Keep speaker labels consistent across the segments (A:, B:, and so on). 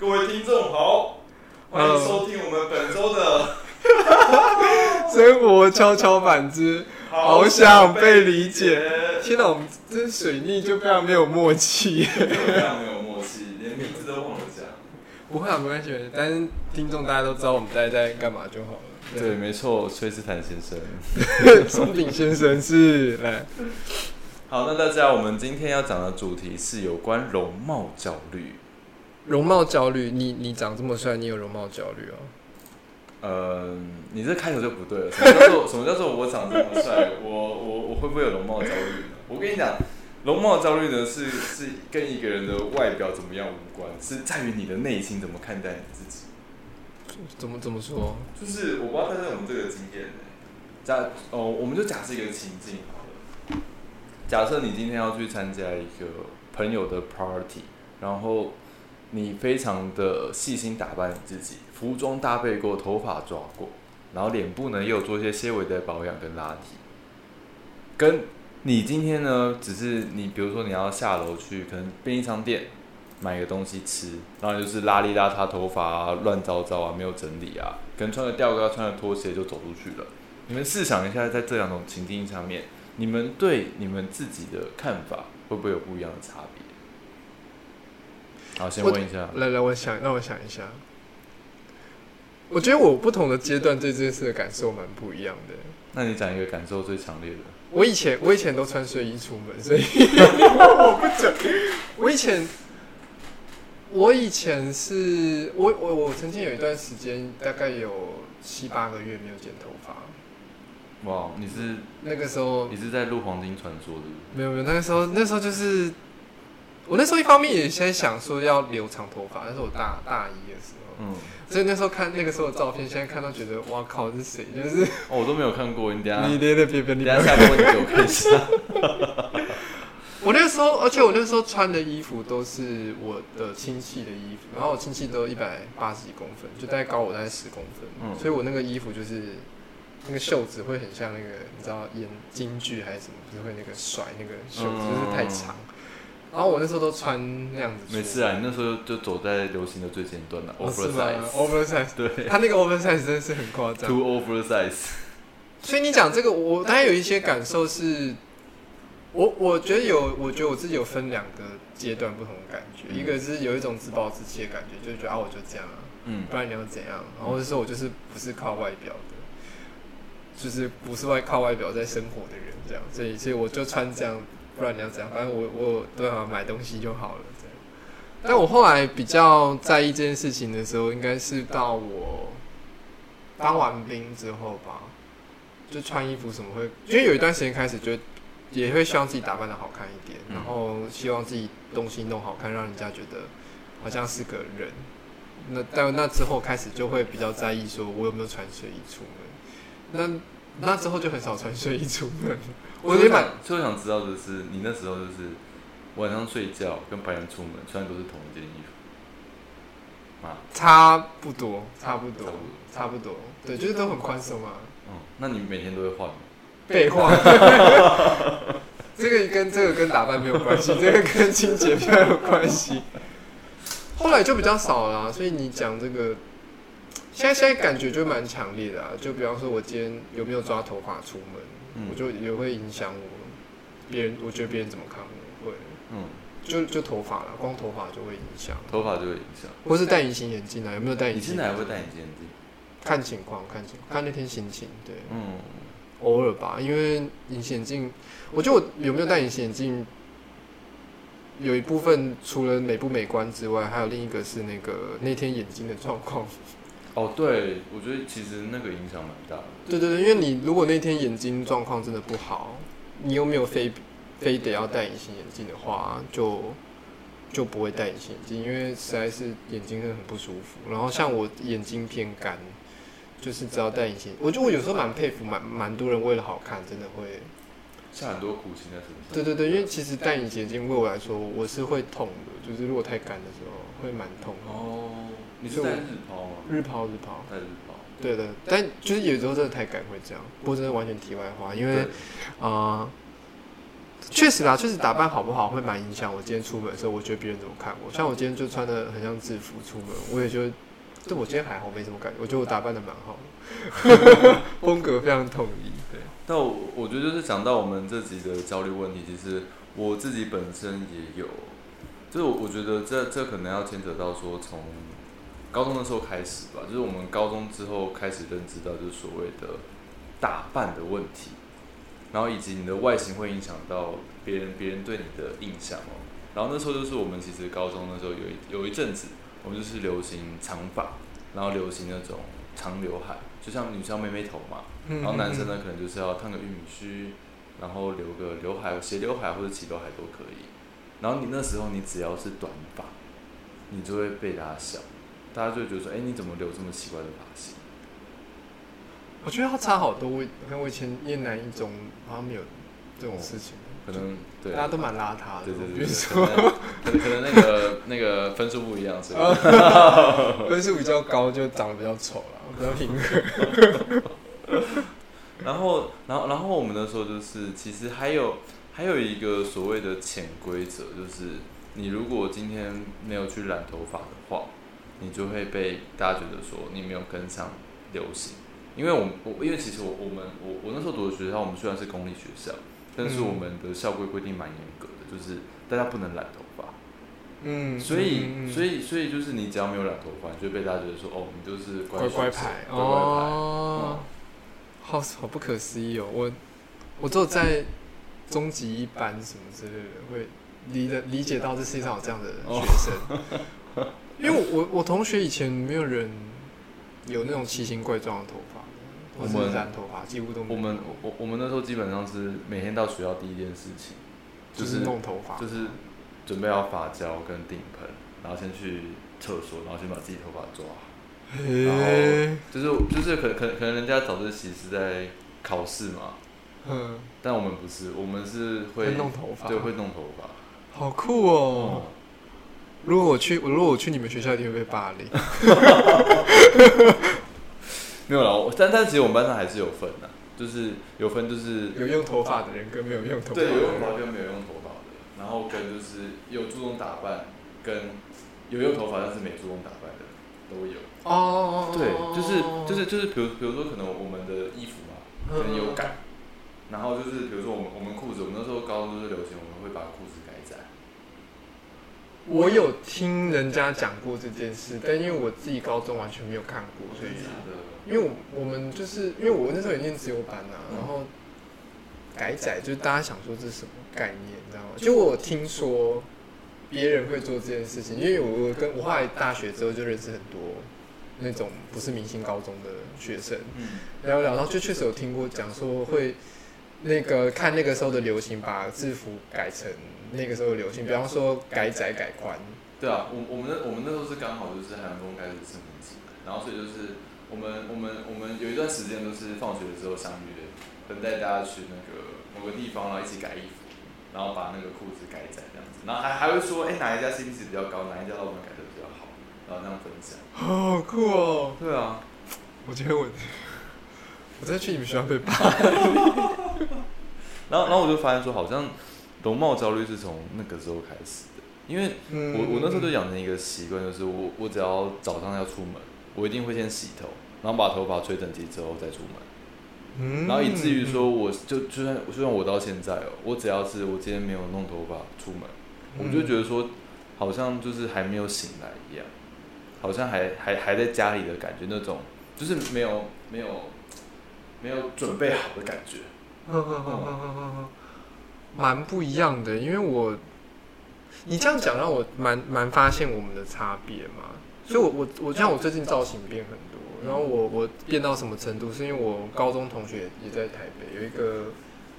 A: 各位听众好，欢迎收听我们本周的
B: 生活悄悄板之好想被理解。天哪，我们这水逆就非常没有默契。
A: 非常没有默契，连名字都忘了讲。
B: 不会啊，没关系，但是听众大家都知道我们大家在干嘛就好了。
A: 对，没错，崔斯坦先生，
B: 松饼先生是来。
A: 好，那大家，我们今天要讲的主题是有关容貌焦虑。
B: 容貌焦虑，你你长这么帅，你有容貌焦虑哦？
A: 呃，你这开头就不对了。什么叫做什么叫做我长这么帅，我我我会不会有容貌焦虑呢？我跟你讲，容貌焦虑呢是 是跟一个人的外表怎么样无关，是在于你的内心怎么看待你自己。
B: 怎么怎么说？
A: 就是我不知道大家有没有这个经验呢？假哦，我们就假设一个情境好了。假设你今天要去参加一个朋友的 party，然后。你非常的细心打扮你自己，服装搭配过，头发抓过，然后脸部呢也有做一些些微的保养跟拉提。跟你今天呢，只是你比如说你要下楼去可能便利商店买个东西吃，然后就是邋里邋遢，头发乱糟糟啊，没有整理啊，跟穿个吊高穿个拖鞋就走出去了。你们试想一下，在这两种情境下面，你们对你们自己的看法会不会有不一样的差别？好，先问一下。
B: 来来，我想让我想一下。我觉得我不同的阶段对这件事的感受蛮不一样的。
A: 那你讲一个感受最强烈的。
B: 我以前我以前都穿睡衣出门，所以 我不整。我以前我以前是我我我曾经有一段时间，大概有七八个月没有剪头发。
A: 哇，你是
B: 那个时候
A: 你是在录《黄金传说》的？
B: 没有没有，那个时候那时候就是。我那时候一方面也先想说要留长头发，那是我大大一的时候，嗯，所以那时候看那个时候的照片，现在看到觉得哇靠，是谁？就是
A: 哦，我都没有看过，你等下
B: 你别别别别，
A: 你等下下播你给我看一下。
B: 我那时候，而且我那时候穿的衣服都是我的亲戚的衣服，然后我亲戚都一百八十几公分，就大概高我大概十公分，嗯，所以我那个衣服就是那个袖子会很像那个，你知道演京剧还是什么，就是会那个甩那个袖子，就是太长。然后我那时候都穿那样子。
A: 没事啊，你那时候就走在流行的最前端了。
B: oversize，oversize，
A: 对，
B: 他那个 oversize 真的是很夸张。
A: Too oversize。
B: 所以你讲这个，我当然有一些感受是，我我觉得有，我觉得我自己有分两个阶段不同的感觉，一个是有一种自暴自弃的感觉，就是觉得啊我就这样啊，嗯，不然你要怎样？然后是说我就是不是靠外表的，就是不是外靠外表在生活的人这样，所以所以我就穿这样。不然你要怎样？反正我我都要买东西就好了。但我后来比较在意这件事情的时候，应该是到我当完兵之后吧。就穿衣服什么会，因为有一段时间开始，就也会希望自己打扮的好看一点，然后希望自己东西弄好看，让人家觉得好像是个人。那但那之后开始就会比较在意，说我有没有穿睡衣出门。那那之后就很少穿睡衣出门。
A: 我最想最想知道的是，你那时候就是晚上睡觉跟白天出门穿的都是同一件衣服
B: 啊？差不多，差不多，差不多，对，就是都很宽松啊。
A: 嗯，那你每天都会换吗？
B: 备换。这个跟这个跟打扮没有关系，这个跟清洁比较有关系。后来就比较少了，所以你讲这个，现在现在感觉就蛮强烈的啊。就比方说，我今天有没有抓头发出门？我就也会影响我，别人我觉得别人怎么看我会，嗯，就就头发了，光头发就会影响，
A: 头发就会影响，
B: 或是戴隐形眼镜啊？有没有戴隐形？
A: 你现在还会戴隐形眼镜？
B: 看情况，看情况，看那天心情，对，嗯，偶尔吧，因为隐形眼镜，我觉得我有没有戴隐形眼镜，有一部分除了美不美观之外，还有另一个是那个那天眼睛的状况。
A: 哦，对，我觉得其实那个影响蛮大的。
B: 对对对，因为你如果那天眼睛状况真的不好，你又没有非非得要戴隐形眼镜的话，就就不会戴隐形眼镜，因为实在是眼睛真的很不舒服。然后像我眼睛偏干，就是只要戴隐形，我觉得我有时候蛮佩服蛮蛮多人为了好看，真的会
A: 下很多苦心在身上。
B: 对对对，因为其实戴隐形眼镜对我来说，我是会痛的，就是如果太干的时候会蛮痛。
A: 哦。你是戴日抛吗？
B: 日抛，日抛，
A: 戴日抛。
B: 对的，但就是有时候真的太赶会这样。不过真的完全题外话，因为啊，确实啦，确实打扮好不好会蛮影响我今天出门的时候，我觉得别人怎么看我。像我今天就穿的很像制服出门，我也觉得，对我今天还好，没什么感觉。我觉得我打扮的蛮好的，风格非常统一。对，
A: 但我我觉得就是讲到我们这集的焦虑问题，其实我自己本身也有，就是我我觉得这这可能要牵扯到说从高中的时候开始吧，就是我们高中之后开始认知到就是所谓的打扮的问题。然后以及你的外形会影响到别人，别人对你的印象哦。然后那时候就是我们其实高中的时候有一有一阵子，我们就是流行长发，然后流行那种长刘海，就像女生妹妹头嘛。然后男生呢可能就是要烫个玉米须，然后留个刘海，斜刘海或者齐刘海都可以。然后你那时候你只要是短发，你就会被大家笑，大家就会觉得说，哎，你怎么留这么奇怪的发型？
B: 我觉得他差好多，我看我以前一男一中好像没有这种事情，
A: 可能对
B: 大家都蛮邋遢的。
A: 对对对，可能 可能那个那个分数不一样，是吧？
B: 分数比较高就长得比较丑了，比较平和。
A: 然后然后然后我们那时候就是，其实还有还有一个所谓的潜规则，就是你如果今天没有去染头发的话，你就会被大家觉得说你没有跟上流行。因为我我因为其实我我们我我那时候读的学校，我们虽然是公立学校，但是我们的校规规定蛮严格的，就是大家不能染头发。嗯，所以所以所以就是你只要没有染头发，就被大家觉得说哦，你就是
B: 乖
A: 乖
B: 牌
A: 哦。
B: 好好不可思议哦！我我只有在中级一班什么之类的，会理的理解到这世界上有这样的学生。因为我我同学以前没有人有那种奇形怪状的头发。我们染头发几乎都没有。
A: 我们我我们那时候基本上是每天到学校第一件事情，
B: 就是弄头发，
A: 就是准备好发胶跟顶盆，然后先去厕所，然后先把自己头发抓好。然后就是就是可可可能人家早自习是在考试嘛，嗯，但我们不是，我们是会
B: 弄头发，
A: 对，会弄头发，
B: 好酷哦！如果我去，我如果我去你们学校，一定会被霸凌。
A: 没有了，但但其实我们班上还是有分的，就是有分，就是
B: 有用头发的人跟没有用头发，对，
A: 有用头发跟没有用头发的，然后跟就是有注重打扮跟有用头发但是没注重打扮的都有。哦，对，就是就是就是，比如比如说可能我们的衣服嘛，可能有改，然后就是比如说我们我们裤子，我们那时候高中就是流行，我们会把裤子。
B: 我有听人家讲过这件事，但因为我自己高中完全没有看过，所以。因为我我们就是因为我那时候也念自由班呐，然后改载就是大家想说这是什么概念，你知道吗？就我听说别人会做这件事情，因为我跟我后来大学之后就认识很多那种不是明星高中的学生，聊聊，然后就确实有听过讲说会那个看那个时候的流行，把制服改成那个时候流行，比方说改窄改宽。
A: 对啊，我我们那我们那时候是刚好就是海洋风开始盛行起来，然后所以就是。我们我们我们有一段时间都是放学的时候相约，等待大家去那个某个地方，然后一起改衣服，然后把那个裤子改窄这样子，然后还还会说，哎，哪一家 CP 值比较高，哪一家老板改的比较好，然后那样分享。
B: 好酷哦！
A: 对啊，
B: 我觉得我我再去你们学校被扒。
A: 然后然后我就发现说，好像容貌焦虑是从那个时候开始的，因为我我那时候就养成一个习惯，就是我我只要早上要出门。我一定会先洗头，然后把头发吹整齐之后再出门，然后以至于说，我就就算就算我到现在哦，我只要是我今天没有弄头发出门，我就觉得说，好像就是还没有醒来一样，好像还还还在家里的感觉，那种就是没有没有没有准备好的感觉，
B: 蛮不一样的。因为我你这样讲让我蛮蛮发现我们的差别嘛。所以，我我我像我最近造型变很多，然后我我变到什么程度？是因为我高中同学也在台北，有一个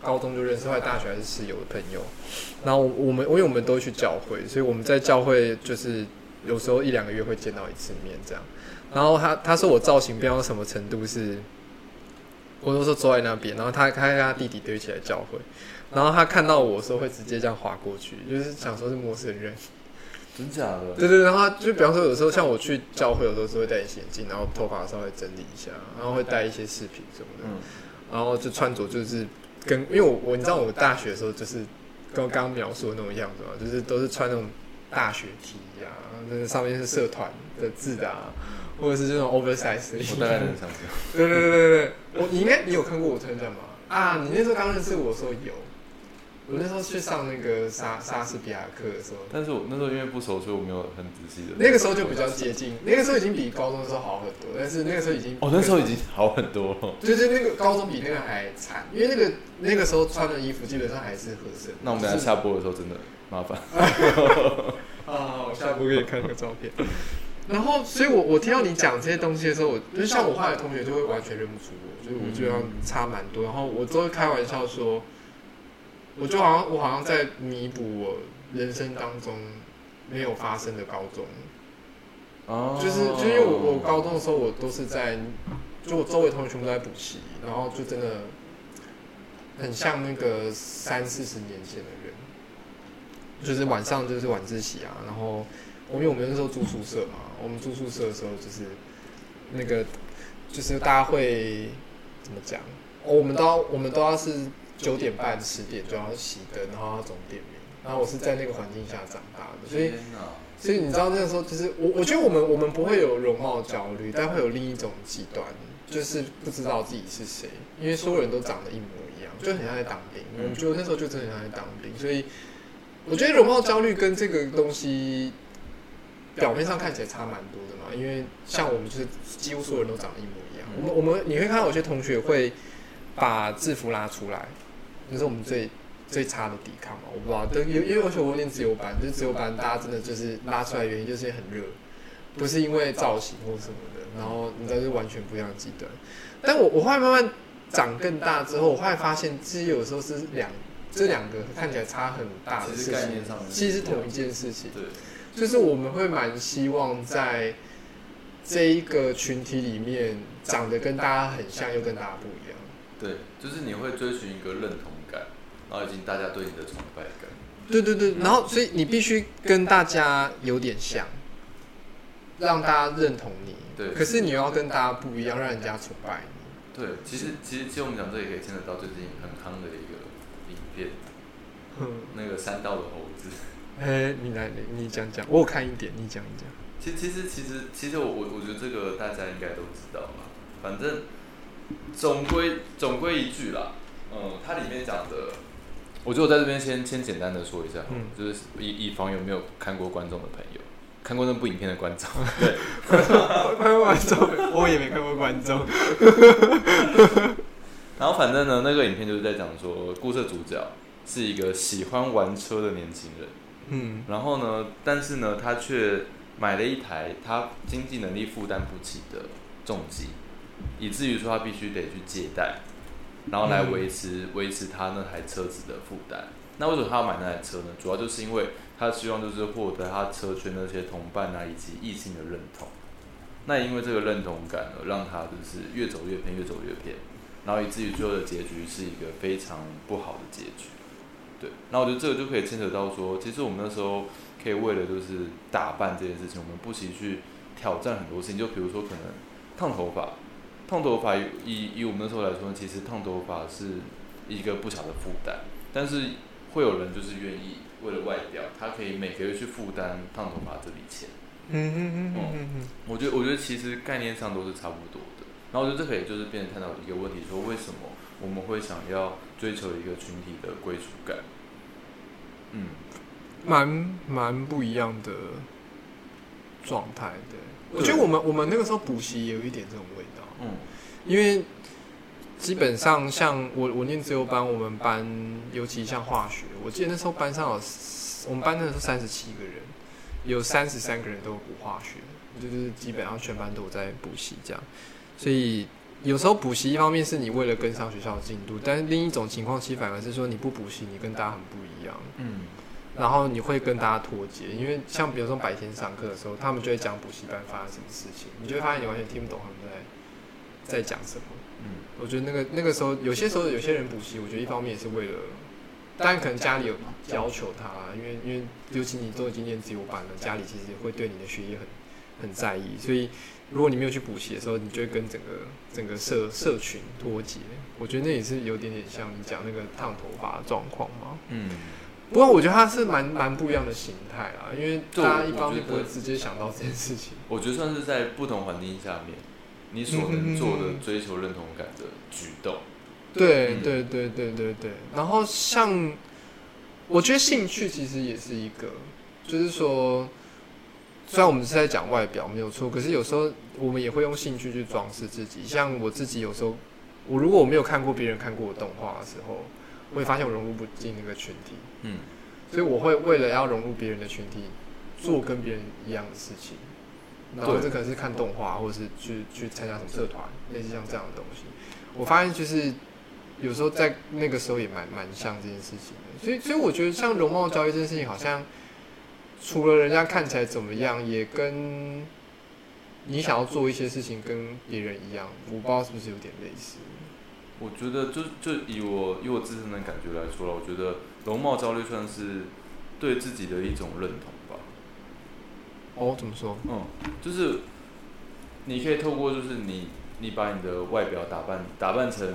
B: 高中就认识，后来大学还是室友的朋友。然后我们因为我们都去教会，所以我们在教会就是有时候一两个月会见到一次面这样。然后他他说我造型变到什么程度？是我都是坐在那边，然后他他跟他弟弟堆起来教会，然后他看到我时候会直接这样划过去，就是想说是陌生人。
A: 真假的？
B: 对对，然后就比方说，有时候像我去教会，有时候是会戴隐形眼镜，然后头发稍微整理一下，然后会带一些饰品什么的，然后就穿着就是跟，因为我我你知道我大学的时候就是跟我刚刚描述的那种样子嘛，就是都是穿那种大学 T 呀、那上面是社团的字的啊，或者是这种 oversize 的衣服。
A: 我大概能想象。
B: 对对对对对，我你应该你有看过我穿这样吗？啊，你那时候刚认识我的时候有，我那时候去上那个莎莎士比亚课的时候，
A: 但是我那时候因为不熟，所以我没有很仔细的。
B: 那个时候就比较接近，那个时候已经比高中的时候好很多，但是那个时候已经
A: 哦，那时候已经好很多了。
B: 就是那个高中比那个还惨，因为那个那个时候穿的衣服基本上还是合身。
A: 那我们等一下下播的时候真的麻烦。
B: 啊，我下播给你看那个照片。然后，所以我我听到你讲这些东西的时候，我就像我后来的同学就会完全认不出我，就是我基本上差蛮多。然后我都会开玩笑说，我就好像我好像在弥补我人生当中没有发生的高中。
A: 哦
B: 就是就因为我我高中的时候，我都是在，就我周围同学全部都在补习，然后就真的很像那个三四十年前的人，就是晚上就是晚自习啊，然后我因为我们那时候住宿舍嘛，我们住宿舍的时候就是那个就是大家会怎么讲？哦，我们都要我们都要是九点半十点就要熄灯，然后要总点名，然后我是在那个环境下长大的，所以。所以你知道那个时候，就是我我觉得我们我们不会有容貌焦虑，但会有另一种极端，就是不知道自己是谁，因为所有人都长得一模一样，就很像在当兵。我们觉得那时候就真的很像在当兵，所以我觉得容貌焦虑跟这个东西表面上看起来差蛮多的嘛，因为像我们就是几乎所有人都长得一模一样。我们我们你会看到有些同学会把制服拉出来，那是我们最最差的抵抗嘛，我不知道，但因因为而且我念自由班，就是自由班大家真的就是拉出来的原因就是很热，不是因为造型或什么的，然后你知道是完全不一样的极端。但我我后来慢慢长更大之后，我后来发现其实有时候是两这两个看起来差很大的
A: 其实
B: 事情
A: 概念上，
B: 其实是同一件事情。
A: 对，
B: 就是我们会蛮希望在这一个群体里面长得跟大家很像，又跟大家不一样。
A: 对，就是你会追寻一个认同感，然后以及大家对你的崇拜感。
B: 对对对，然后所以你必须跟大家有点像，让大家认同你。
A: 对
B: 可是你又要跟大家不一样，让人家崇拜你。
A: 对，其实其实其实我们讲这也可以牵扯到最近很夯的一个影片，那个三道的猴子。
B: 哎，你来，你你讲讲，我有看一点，你讲一讲。
A: 其其实其实其实我我我觉得这个大家应该都知道吧，反正总归总归一句啦，嗯，它里面讲的，我觉得我在这边先先简单的说一下，
B: 嗯。
A: 就是以以防有没有看过观众的朋友，看过那部影片的观众，对，
B: 看过观众，我也没看过观众。
A: 然后反正呢，那个影片就是在讲说，故事主角是一个喜欢玩车的年轻人，
B: 嗯。
A: 然后呢，但是呢，他却买了一台他经济能力负担不起的重机，以至于说他必须得去借贷，然后来维持、维持他那台车子的负担。那为什么他要买那台车呢？主要就是因为他希望就是获得他车圈那些同伴啊以及异性的认同。那也因为这个认同感呢，让他就是越走越偏，越走越偏，然后以至于最后的结局是一个非常不好的结局。对，那我觉得这个就可以牵扯到说，其实我们那时候可以为了就是打扮这件事情，我们不惜去挑战很多事情，就比如说可能烫头发，烫头发以以以我们那时候来说，其实烫头发是一个不小的负担，但是会有人就是愿意为了外表，他可以每个月去负担烫头发这笔钱。
B: 嗯嗯嗯嗯嗯
A: 我觉得我觉得其实概念上都是差不多的。然后我觉得这可以就是变成探讨一个问题，说为什么我们会想要追求一个群体的归属感？嗯，
B: 蛮蛮不一样的状态对。我觉得我们我们那个时候补习也有一点这种味道，
A: 嗯，
B: 因为基本上像我我念自由班，我们班尤其像化学，我记得那时候班上有我们班那时候三十七个人，有三十三个人都有补化学，就是基本上全班都有在补习这样，所以。有时候补习一方面是你为了跟上学校的进度，但是另一种情况其实反而是说你不补习，你跟大家很不一样。
A: 嗯，
B: 然后你会跟大家脱节，因为像比如说白天上课的时候，他们就会讲补习班发生什么事情，你就会发现你完全听不懂他们在在讲什么。
A: 嗯，
B: 我觉得那个那个时候，有些时候有些人补习，我觉得一方面也是为了，当然可能家里有要求他啦，因为因为尤其你都已经念自由班了，家里其实会对你的学业很很在意，所以如果你没有去补习的时候，你就会跟整个整个社社群脱节。我觉得那也是有点点像你讲那个烫头发的状况嘛。
A: 嗯，
B: 不过我觉得它是蛮蛮不一样的形态啦，因为大家一般
A: 我觉得
B: 不会直接想到这件事情。
A: 我觉得算是在不同环境下面，你所能做的追求认同感的举动。嗯
B: 对对对对对对。然后像，我觉得兴趣其实也是一个，就是说，虽然我们是在讲外表没有错，可是有时候我们也会用兴趣去装饰自己。像我自己有时候，我如果我没有看过别人看过我动画的时候，我会发现我融入不进那个群体，
A: 嗯，
B: 所以我会为了要融入别人的群体，做跟别人一样的事情。然后这可能是看动画，或者是去去参加什么社团，类似像这样的东西。我发现就是有时候在那个时候也蛮蛮像这件事情的，所以所以我觉得像容貌焦虑这件事情，好像除了人家看起来怎么样，也跟你想要做一些事情跟别人一样，我不知道是不是有点类似。
A: 我觉得就就以我以我自身的感觉来说了，我觉得容貌焦虑算是对自己的一种认同吧。
B: 哦，怎么说？
A: 嗯，就是你可以透过就是你你把你的外表打扮打扮成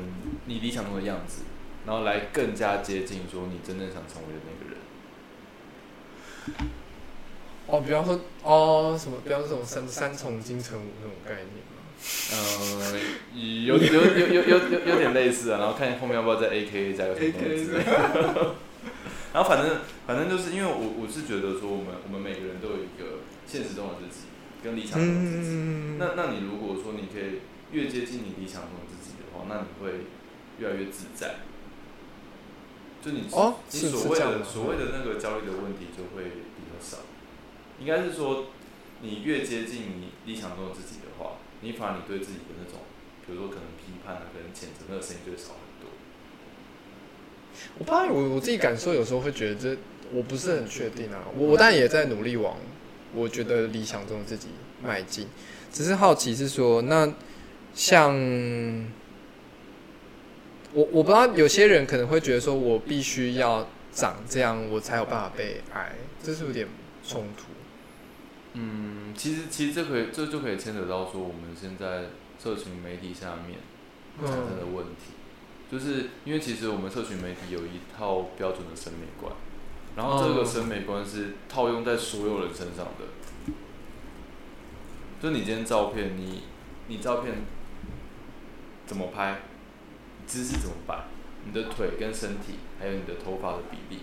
A: 你理想中的样子，然后来更加接近说你真正想成为的那个人。
B: 哦，比方说哦什么，比方说什么三三重金城武那种概念吗？
A: 呃，有有有有有有有点类似啊，然后看后面要不要再 A K A 加个什么东西之类的。然后反正反正就是因为我我是觉得说我们我们每个人都有一个现实中的自己跟理想中的自己。
B: 嗯，
A: 那那你如果说你可以越接近你理想中的自己的话，那你会越来越自在。就你
B: 哦
A: 你所谓的所谓的那个焦虑的问题就会比较少。应该是说，你越接近你理想中的自己的话，你反而你对自己的那种，比如说可能批判啊、可能谴责那个声音就会少很多。
B: 我不知道，我我自己感受有时候会觉得这我不是很确定啊。我我当然也在努力往我觉得理想中的自己迈进，只是好奇是说，那像我我不知道有些人可能会觉得说我必须要长这样，我才有办法被爱，这是有点冲突。
A: 嗯，其实其实这可以这就可以牵扯到说我们现在社群媒体下面产生的问题，就是因为其实我们社群媒体有一套标准的审美观，然后这个
B: 哦
A: 审美观是套用在所有人身上的。就你今天照片，你你照片怎么拍，姿势怎么摆，你的腿跟身体，还有你的头发的比例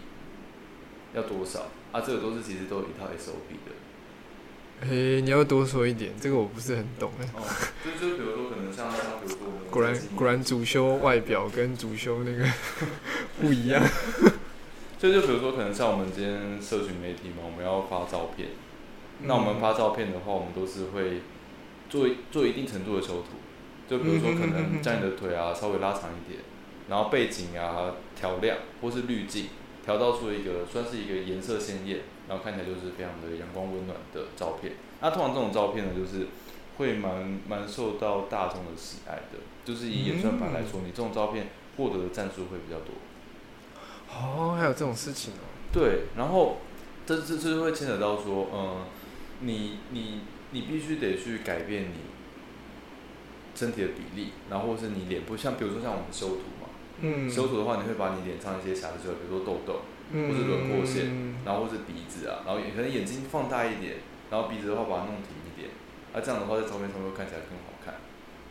A: 要多少啊？这个都是其实都有一套 SOP 的。
B: 诶、你要多说一点，这个我不是很懂哎。
A: 哦，就就比如说可能像像比如说
B: 果然果然主修外表跟主修那个 不一样。
A: 就就比如说，可能像我们今天社群媒体嘛，我们要发照片，那我们发照片的话，我们都是会做做一定程度的修图，就比如说可能将你的腿啊稍微拉长一点，然后背景啊调亮或是滤镜，调到出一个算是一个颜色鲜艳，然后看起来就是非常的阳光温暖的照片。那通常这种照片呢，就是会蛮蛮受到大众的喜爱的，就是以演算法来说，你这种照片获得的赞数会比较多。
B: 哦，还有这种事情哦。
A: 对，然后这这这就会牵扯到说，嗯，你你你必须得去改变你身体的比例，然后或是你脸部，像比如说像我们修图嘛，
B: 嗯。
A: 修图的话，你会把你脸上一些瑕疵，比如说痘痘，
B: 嗯。
A: 或是轮廓线然后或是鼻子啊，然后也可能眼睛放大一点，然后鼻子的话把它弄挺一点，啊，这样的话在照片上会看起来更好看，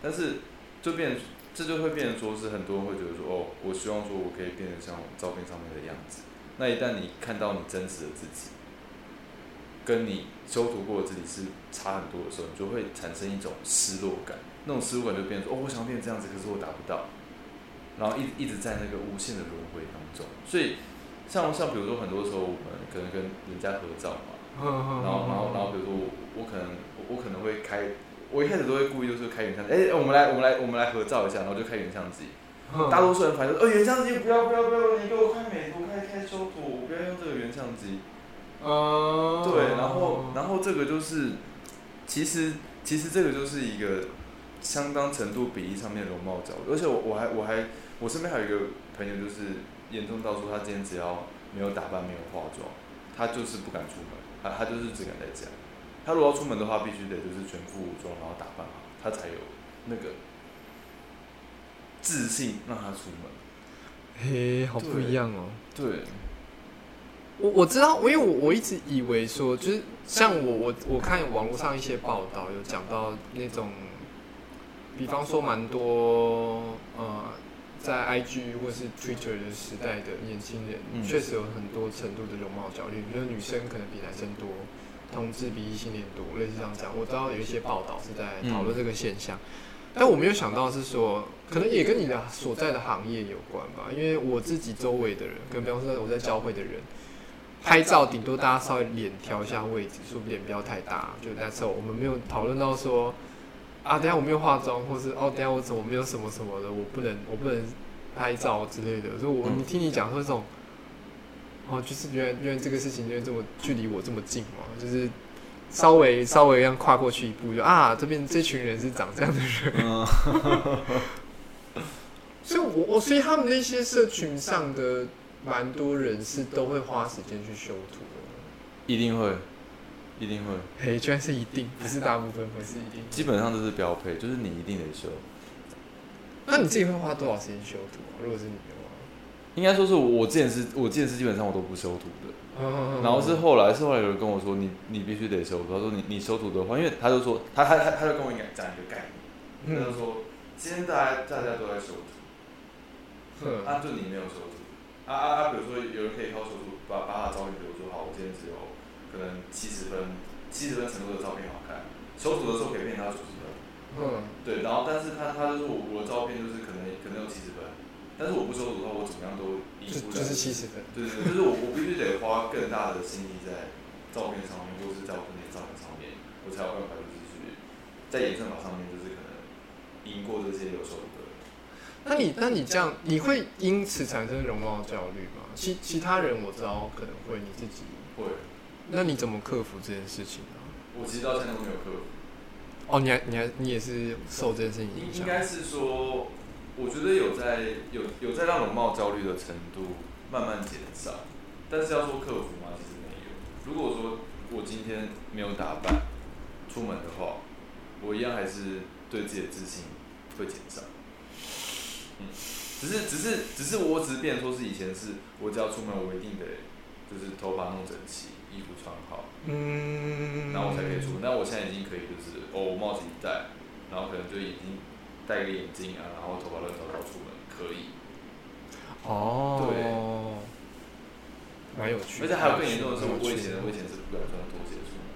A: 但是就变这就会变成说是很多人会觉得说，哦，我希望说我可以变成像照片上面的样子。那一旦你看到你真实的自己，跟你修图过的自己是差很多的时候，你就会产生一种失落感。那种失落感就变成说，哦，我想要变成这样子，可是我达不到，然后一一直在那个无限的轮回当中。所以，像像比如说很多时候我们可能跟人家合照嘛，
B: 然
A: 然后然后然后比如说我我可能我我可能会开，我一开始都会故意就是开原相机，哎、我们来我们来我们来合照一下，然后就开原相机。大多数人反正说，呃，原相机不要不要不要，你给我开美图，开开修图，我不要用这个原相机。
B: 哦
A: 对，然后然后这个就是，其实其实这个就是一个相当程度比例上面容貌焦虑，而且我我还我还我身边还有一个朋友，就是严重到说他今天只要没有打扮没有化妆，他就是不敢出门，他他就是只敢在家。他如果要出门的话，必须得就是全副武装，然后打扮好，他才有那个自信让他出门。
B: 嘿，好不一样哦。
A: 对，
B: 我我知道，因为我我一直以为说，就是像我我我看网络上一些报道有讲到那种，比方说蛮多呃，在 IG 或是 Twitter 的时代的年轻人，
A: 嗯
B: 确实有很多程度的容貌焦虑，比如女生可能比男生多，同志比异性恋多，类似这样讲。我知道有一些报道是在讨论这个现象，但我没有想到是说，可能也跟你的所在的行业有关吧。因为我自己周围的人，跟比方说我在教会的人，拍照顶多大家稍微脸调一下位置，说脸不要太大，就 that's all。我们没有讨论到说啊，等下我没有化妆，或是哦，等下我怎么没有什么什么的，我不能我不能拍照之类的。所以我
A: 嗯
B: 你听你讲说这种，哦，就是原来原来这个事情原来这么距离我这么近嘛，就是稍微稍微让跨过去一步，就啊这边这群人是长这样的人。
A: 嗯，
B: 所以我我所以他们那些社群上的蛮多人是都会花时间去修图的。
A: 一定会，一定会，
B: 嘿，居然是一定，不是大部分，不是一定。
A: 基本上都是标配，就是你一定得修。
B: 那你自己会花多少时间修图啊？如果是你的话，
A: 应该说是我我之前是我之前是基本上我都不修图的，
B: 嗯
A: 然后是后来是后来有人跟我说你你必须得修图，他说你你修图的话，因为他就说他他他他就跟我讲讲一个概念，他就
B: 嗯
A: 说今天大家大家都在修图，
B: 嗯。
A: 啊就你没有修图，啊啊啊，比如说有人可以靠修图把把他的照片，比如说好我今天只有可能七十分七十分程度的照片好看，修图的时候可以变到九十分。
B: 嗯。
A: 对，然后但是他他就是我我的照片就是可能可能有七十分，但是我不收手的话，我怎么样都赢不了。
B: 就就是七十分。
A: 对对对，就是我我必须得花更大的心力在照片上面，或是在我的那照片上面，我才有办法就是去在演算法上面就是可能赢过这些有修图的。
B: 那你那你这样，你会因此产生容貌焦虑吗？其其他人我知道可能会，你自己，
A: 会，
B: 那你怎么克服这件事情呢？
A: 我其实到现在都没有克服。
B: 哦，你还你还你也是受这件事情影响？
A: 应应该是说，我觉得有在有有在让容貌焦虑的程度慢慢减少，但是要说克服吗？其实没有。如果说我今天没有打扮出门的话，我一样还是对自己的自信会减少。嗯，只是只是只是我只是变说是以前是我只要出门我一定得就是头发弄整齐，衣服穿好，
B: 嗯，
A: 然后我才可以出门。但我现在已经可以，就是哦，我帽子一戴，然后可能就已经戴个眼镜啊，然后头发乱糟糟出门，可以。
B: 哦，对蛮有趣的。
A: 而且还有更严重的是，我以前我以前是不敢穿拖鞋出门。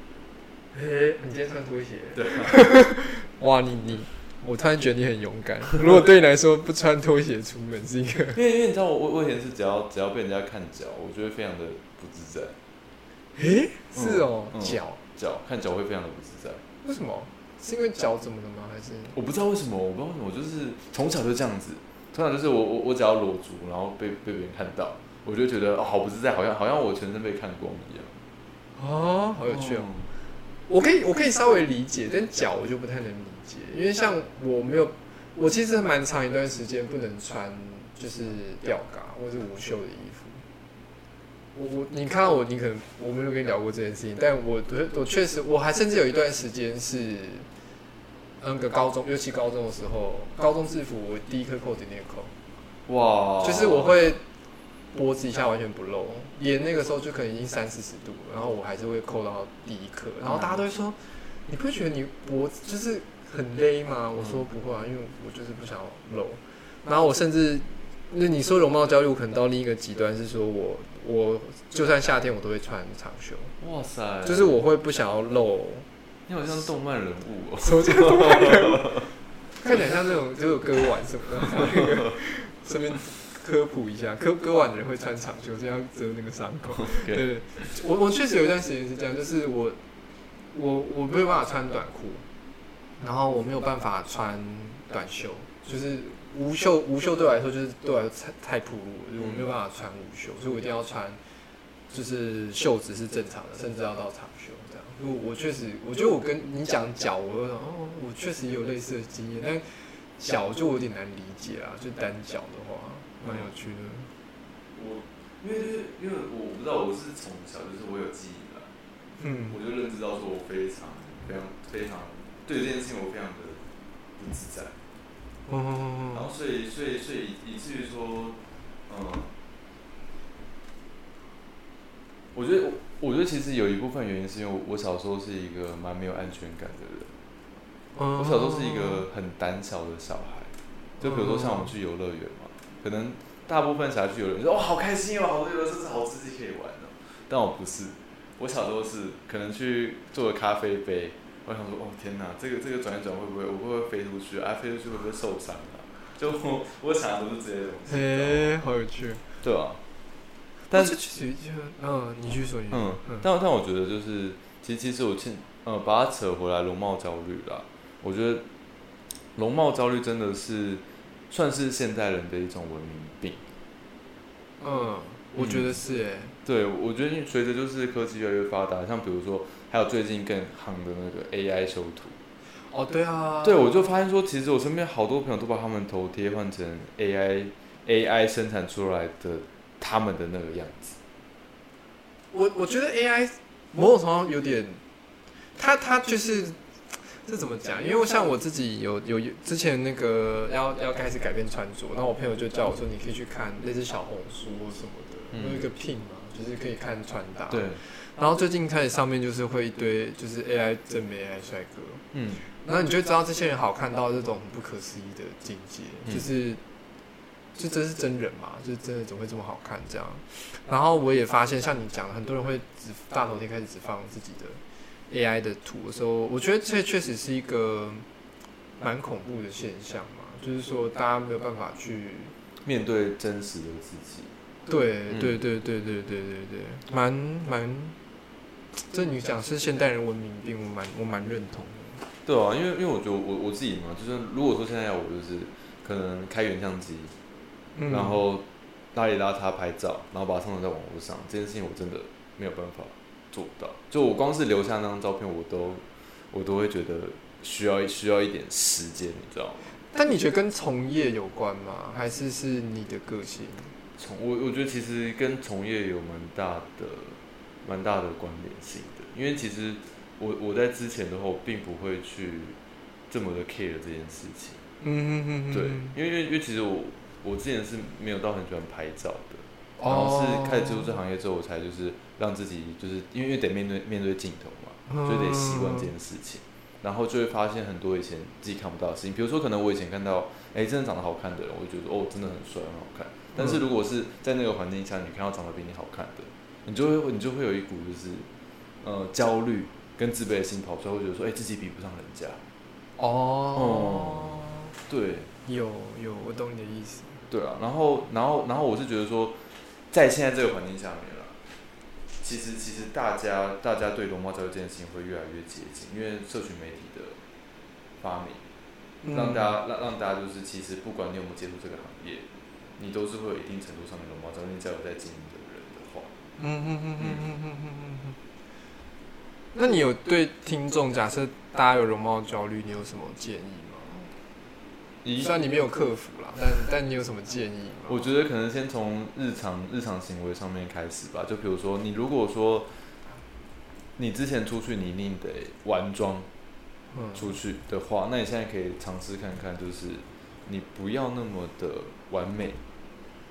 B: 嘿，你今天穿拖鞋？
A: 对，
B: 哇，你你，我突然觉得你很勇敢。如果对你来说，不穿拖鞋出门是一个，
A: 因为因为你知道我我我以前是只要只要被人家看脚，我觉得非常的不自在，
B: 诶，是哦，
A: 嗯
B: 脚，
A: 脚看脚会非常的不自在。
B: 为什么？是因为脚怎么了吗？还是
A: 我不知道为什么，我不知道为什么，我就是从小就这样子。从小就是我我我只要裸足，然后被被别人看到，我就觉得哦好不自在，好像好像我全身被看光一样。
B: 哦，好有趣哦。我可以我可以稍微理解，但脚我就不太能理解，因为像我没有，我其实蛮长一段时间不能穿就是吊嘎或是无袖的衣服。我我你看到我，你可能我没有跟你聊过这件事情，但我我我确实我还甚至有一段时间是那个高中，尤其高中的时候，高中制服我第一颗扣子那个扣，
A: 哇，
B: 就是我会脖子以下完全不露，脸那个时候就可能已经三四十度，然后我还是会扣到第一颗，然后大家都会说，你不会觉得你脖子就是很勒吗？我说不会啊，因为我就是不想要露。然后我甚至，那你说容貌焦虑，我可能到另一个极端是说我我就算夏天我都会穿长袖，
A: 哇塞，
B: 就是我会不想要露，
A: 你好像动漫人物哦。
B: 什么叫动漫人物？看起来像那种就是有割腕什么的，那 个顺便科普一下，割割腕的人会穿长袖，这样遮那个伤口。对对，我我确实有一段时间是这样，就是我我我没有办法穿短裤，然后我没有办法穿短袖，就是无袖无袖对我来说就是对我来说太太暴露了，就是我没有办法穿无袖，所以我一定要穿就是袖子是正常的，甚至要到长袖我确实，我觉得我跟你讲脚，我哦，我确实也有类似的经验，但脚就有点难理解啊，就单脚的话，蛮有趣的。
A: 我因为就是因为我不知道我是从小就是我有记忆的，
B: 嗯。
A: 我就认知到说我非常非常非常对这件事情我非常的不自在，嗯然
B: 哦，
A: 后所以所以所以以至于说，嗯，我觉得，我觉得其实有一部分原因是因为我我小时候是一个蛮没有安全感的人。
B: 嗯
A: 我小时候是一个很胆小的小孩，就比如说像我们去游乐园嘛，可能大部分小孩去游乐园说哦好开心哦，好多游乐设施好刺激可以玩哦，但我不是，我小时候是可能去做个咖啡杯，我想说哦天哪，这个这个转一转会不会我会不会飞出去啊？飞出去会不会受伤啊？就我我想的都是这些东西，
B: 诶，好有趣。
A: 对啊，但是
B: 其实就嗯，你去说，
A: 嗯
B: 嗯，
A: 但但我觉得就是，其实其实我现呃把它扯回来，容貌焦虑啦，我觉得容貌焦虑真的是算是现代人的一种文明病。
B: 嗯，我觉得是诶。
A: 对，我觉得随着就是科技越来越发达，像比如说还有最近更夯的那个 AI 修图，
B: 哦，对啊，
A: 对我就发现说，其实我身边好多朋友都把他们头贴换成 AI AI 生产出来的他们的那个样子。
B: 我我觉得 AI 某种程度上有点，它它就是这怎么讲？因为像我自己有有之前那个要要开始改变穿着，然后我朋友就叫我说，你可以去看类似小红书或什么的，
A: 嗯
B: 有一个 Pin 嘛，就是可以看穿搭。
A: 对，
B: 然后最近开始上面就是会一堆就是 AI 正美 AI 帅哥，
A: 嗯，
B: 然后你就知道这些人好看到这种很不可思议的境界，
A: 嗯
B: 就是，就这是真人嘛，就是真的怎么会这么好看这样？然后我也发现，像你讲的，很多人会只大头贴开始只放自己的 AI 的图的时候，我觉得这确实是一个蛮恐怖的现象嘛，就是说大家没有办法去，
A: 面对真实的自己。
B: 对
A: 嗯
B: 对对对对对对对，蛮蛮，这你讲是现代人文明病，我蛮我蛮认同的。
A: 对啊，因为因为我觉得我我自己嘛，就是如果说现在要我就是可能开原相机，
B: 嗯
A: 然后邋里邋遢拍照，然后把它上传在网络上，这件事情我真的没有办法做到。就我光是留下那张照片，我都我都会觉得需要需要一点时间，你知道吗？
B: 但你觉得跟从业有关吗？还是是你的个性？
A: 从我我觉得其实跟从业有蛮大的蛮大的关联性的，因为其实我我在之前的话，我并不会去这么的 care 这件事情。
B: 嗯嗯
A: 对，因为因为因为其实我我之前是没有到很喜欢拍照的，然
B: 哦
A: 后是开始接触这行业之后，我才就是让自己就是因为因为得面对面对镜头嘛，所以得习惯这件事情，然后就会发现很多以前自己看不到的事情，比如说可能我以前看到哎真的长得好看的人，我就觉得哦真的很帅很好看，但是如果是在那个环境下，你看到长得比你好看的，你就会你就会有一股就是呃焦虑跟自卑的心跑出来，会觉得说哎自己比不上人家，
B: 哦，
A: 对。
B: 有有，我懂你的意思。
A: 对啊，然后然后然后我是觉得说，在现在这个环境下面啦，其实其实大家大家对容貌焦虑这件事情会越来越接近，因为社群媒体的发明，让大家让让大家就是其实不管你有没有接触这个行业，你都是会有一定程度上的容貌焦虑，你只要有在经营的人的话，
B: 嗯嗯嗯嗯嗯嗯嗯嗯。那你有对听众，假设大家有容貌焦虑，你有什么建议虽然你没有克服啦，但但你有什么建议吗？
A: 我觉得可能先从日常日常行为上面开始吧，就比如说你如果说你之前出去你一定得完妆。
B: 嗯
A: 出去的话，那你现在可以尝试看看，就是你不要那么的完美。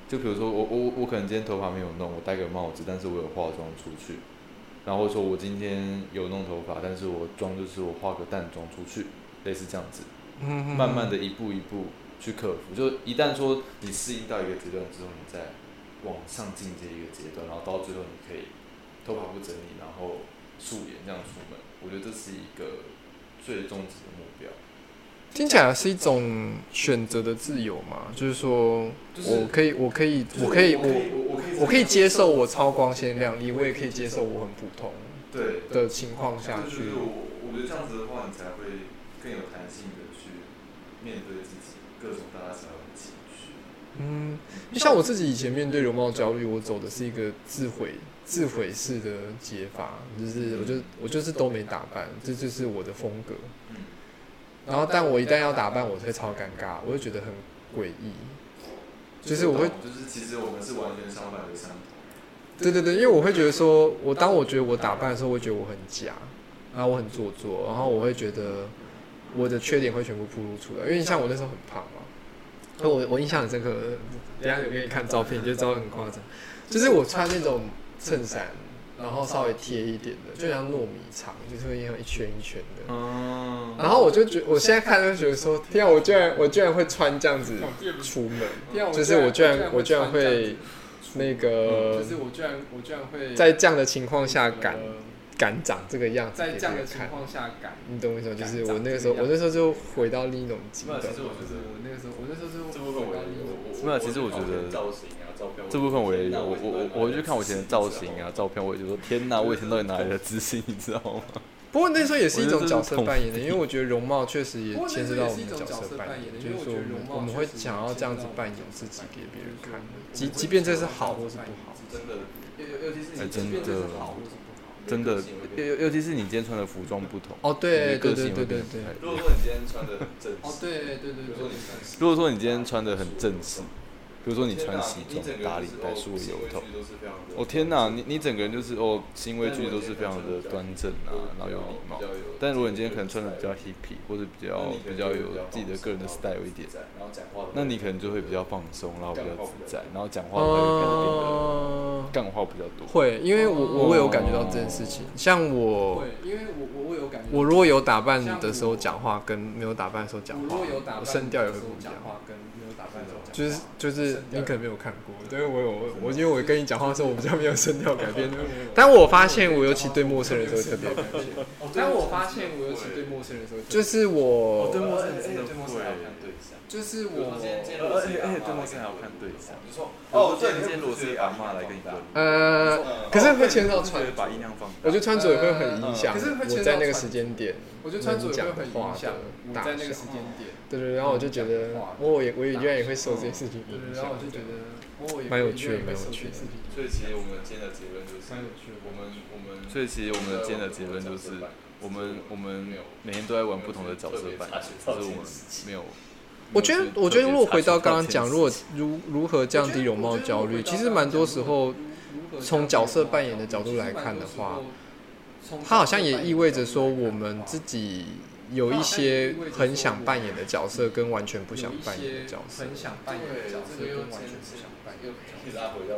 A: 就比如说我我我可能今天头发没有弄，我戴个帽子，但是我有化妆出去。然后说我今天有弄头发，但是我妆就是我化个淡妆出去，类似这样子，
B: 嗯
A: 慢慢的一步一步去克服。就一旦说你适应到一个阶段之后，你再往上进阶一个阶段，然后到最后你可以头发不整理，然后素颜这样出门。我觉得这是一个最终极的目标。
B: 听起来是一种选择的自由嘛，就是说，我可以，我可以，我可以，我
A: 我可以
B: 我可以接受我超光鲜亮丽，我也可以接受我很普通
A: 对
B: 的情况下去
A: 就是。我我觉得这样子的话，你才会更有弹性面对自己各种大大小小的情绪。
B: 嗯，就像我自己以前面对容貌焦虑，我走的是一个自毁、自毁式的解法，就是我就我就是都没打扮，这就是我的风格。
A: 嗯，
B: 然后，但我一旦要打扮，我会超尴尬，我会觉得很诡异。就是我会，
A: 就是其实我们是完全相反的相同。
B: 对对对，因为我会觉得说，我当我觉得我打扮的时候，我会觉得我很假，然后我很做作，然后我会觉得我的缺点会全部暴露出来。因为像我那时候很胖嘛，所以我我印象很深刻，等下有给你看照片，你就知道很夸张。就是我穿那种衬衫，然后稍微贴一点的，就像糯米肠，就是会像一圈一圈的。
A: 嗯，
B: 然后我就觉，我现在看就觉得说，天啊，我居然我居然会穿这样子出门，就是我居然我居然会那个，就是我居然我居然会在这样的情况下敢敢长这个样子，在这样的情况下敢，你懂我意思吗？就是我那个时候，我那时候就回到另一种极端。其实我觉得我那个时候，我那时候就这部分我
A: 没有，其实我觉得这部分我也有，我我我我去看我以前的造型啊照片，我也就说天哪，我以前到底哪来的自信，你知道吗？
B: 不过那时候也是一种角色扮演的，因为我觉得容貌确实也牵涉到我们的角色扮演，就是说我们我们会想要这样子扮演自己给别人看，即即便这是好或是不好，真的，尤其是
A: 真的真的，尤尤其是你今天穿的服装不同
B: 哦，对对对对对对。
A: 如果说你今天穿的很正式，哦
B: 对对对对。
A: 如果说你今天穿的很正式。比如说你穿西装打领带梳油头，哦天哪，你你整个人就是哦行为举止都是非常的端正啊，然后有礼貌。但如果你今天可能穿的比较 hippy 或者比较比较有自己的个人的 style 一点，那你可能就会比较放松，然后比较自在，然后讲话会变得干话比较多。
B: 会，因为我我会有感觉到这件事情。像我，因为我我有感觉，我如果有打扮的时候讲话，跟没有打扮的时候讲话，我声调也会不一样。就是就是你可能没有看过，因为我有我因为我跟你讲话的时候我比较没有声调改变，但我发现我尤其对陌生人的时候特别感觉，但我发现我尤其对陌生人的时候，就是我
A: 对陌生人真的会，
B: 就是我，
A: 而且而且对陌生人要看对象，你说哦，对，你今天如果是阿妈来跟你问，
B: 呃，可是会牵到穿，
A: 把音量放，
B: 我觉得穿着也会很影响，可是我在那个时间点，我觉得穿着也会很影响，我在那个时间点。对对，然后我就觉得，我也我也原来也会受这些事情影响，然后我就觉得，蛮有趣的，蛮有趣的。
A: 所以其实我们今天的结论就是，我们我们，所以其实我们今天的结论就是，我们我们每天都在玩不同的角色扮演，就是我们没有。
B: 我觉得，我觉得如果回到刚刚讲，如果如如何降低容貌焦虑，其实蛮多时候从角色扮演的角度来看的话，它好像也意味着说我们自己。有一些很想扮演的角色，跟完全不想扮演的角色。很想扮演的角色跟完全不想扮演。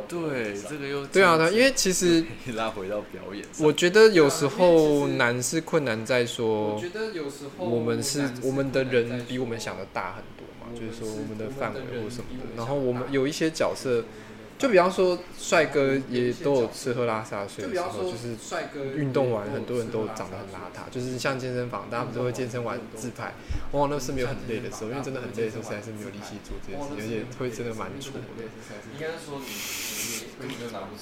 A: 对，这个又
B: 对啊，因为其实
A: 拉回到表演。
B: 我觉得有时候难是困难在说，我觉得有时候我们是我们的人比我们想的大很多嘛，就是说我们的范围或什么的。然后我们有一些角色。就比方说，帅哥也都有吃喝拉撒睡的时候，就是运动完很多人都长得很邋遢，就是像健身房，大家不是会健身完自拍，往往都是没有很累的时候，因为真的很累的时候，实在是没有力气做这件事情，而且会真的蛮挫的。
A: 应该说你根本就拿不。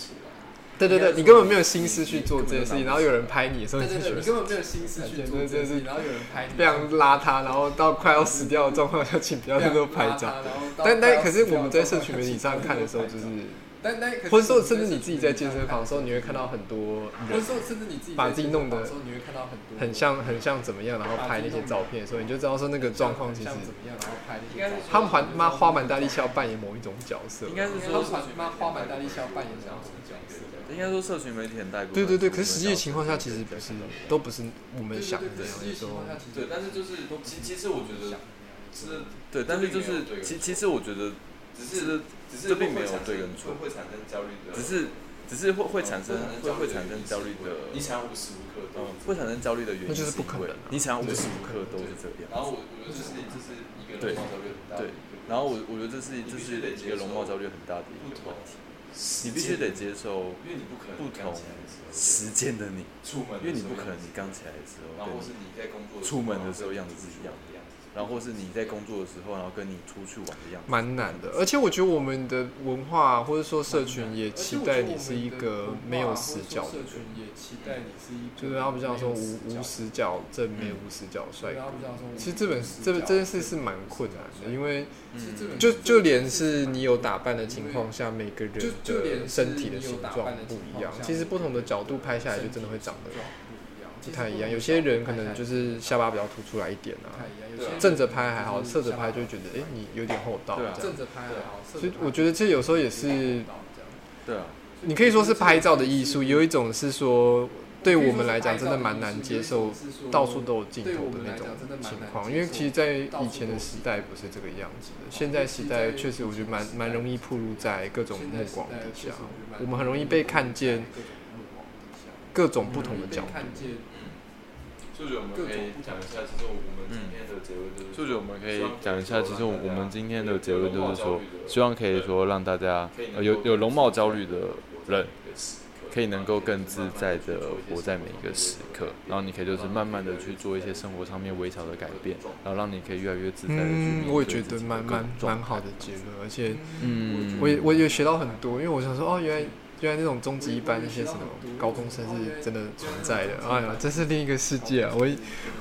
B: 对对对，你根本没有心思去做这件事情，然后有人拍你的时候，
C: 对对对，你根本没有心思去做这件事情，然后有人拍你，
B: 非常邋遢，然后到快要死掉的状况下，请不要在这拍照。但但可是我们在社群媒体上看的时候，就是。但但，或者说甚至你自己在健身房的时候，你会看到很多人，或者说甚至你自己把自己弄得，你会看到很多很像很像怎么样，然后拍那些照片的时候，你就知道说那个状况其实怎么样，然后拍应该是他们还妈花蛮大力气要扮演某一种角色，
C: 应该是说他们妈花蛮大力气要扮演这样子角色，
A: 应该说社群媒体很带过。
B: 对对对，可是实际情况下其实不是，都不是我们想的那样。
A: 对，但是就是其其实我觉得是，对，但是就是其其实我觉得。只是，只是这并没有对跟错，会产生焦虑的。只是，只是会会产生会会产生焦虑的。你想要无时无刻都会产生焦虑的原因，
B: 那就是不可能。
A: 你想要无时无刻都是这样。然后我我觉得这是这是一个容貌焦虑很大。对，然后我我觉得这是这是一个容貌焦虑很大的一个问题。你必须得接受，因为你不可能不同时间的你出门，因为你不可能你刚起来的时候，然后是你在工作出门的时候样子是一样。然后或是你在工作的时候，然后跟你出去玩的样子，
B: 蛮难的。而且我觉得我们的文化或者说社群也期待你是一个没有死角的人，就是他不像说无无死角正面、无死角帅哥。其实这本这这件事是蛮困难的，因为就就连是你有打扮的情况下，每个人的身体的形状不一样，其实不同的角度拍下来就真的会长得。不太一样，有些人可能就是下巴比较凸出来一点啊。正着拍还好，侧着拍就觉得哎，你有点厚道。对啊，
C: 正着拍还好。
B: 所以我觉得这有时候也是，
A: 对啊，
B: 你可以说是拍照的艺术。有一种是说，对我们来讲真的蛮难接受，到处都有镜头的那种情况。因为其实，在以前的时代不是这个样子的。现在时代确实，我觉得蛮蛮容易暴露在各种目光底下。我们很容易被看见。各种不同的角度。
C: 看见
A: 所以我觉得我们可以讲一下，其实我们今天的结论就是，我觉得我们可以讲一下，其实我我们今天的结论就是说，希望可以说让大家呃有有容貌焦虑的人，可以能够更自在的活在每一个时刻，然后你可以就是慢慢的去做一些生活上面微小的改变，然后让你可以越来越自在的去面
B: 嗯，我也觉得蛮蛮蛮好的结论，而且
A: 嗯，
B: 我也我也学到很多，因为我想说，哦，原来原来那种终极一班那些什么高中生是真的存在的，哎呀，这是另一个世界啊！我一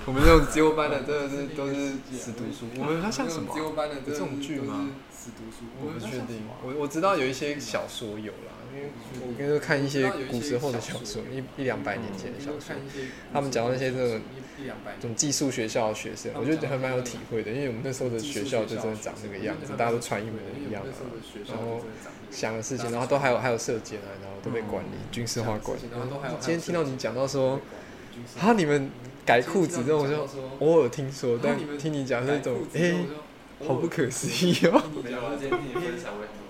B: 我们这种自由班的真的是都是死读书，我们它像什么
C: 班的
B: 有这种剧吗？
C: 死读书，
B: 我不确定，我我知道有一些小说有啦，我跟你说看一些古时候的小说，一一两百年前的小说，他们讲到那些这种这种寄宿学校的学生，我觉得还蛮有体会的，因为我们那时候的学校就真的长那个样子，大家都穿一模一样啊，然后想的事情，然后都还有还有射箭啊，然后都被管理，军事化管理。然后今天听到你讲到说，啊，你们改裤子这种，我就偶尔听说，但听你讲是一种，哎、好不可思议哦。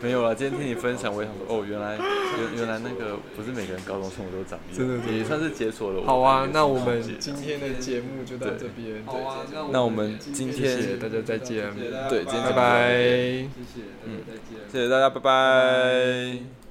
A: 没有了，今天听你分享，我也想说，哦，原来没有了。今天听你分享，我也想说，哦，原来原原来那个不是每个人高中生活都长一样，
B: 真的
A: 也算是解锁了我。
B: 好啊，那我们今天的节目就到这边，
C: 好啊，
A: 那我们今
B: 谢谢
A: 天
B: 大家再见，
A: 对今天
B: 拜拜。
C: 谢谢，
A: 嗯
C: 再见。
A: 谢谢大家，拜拜。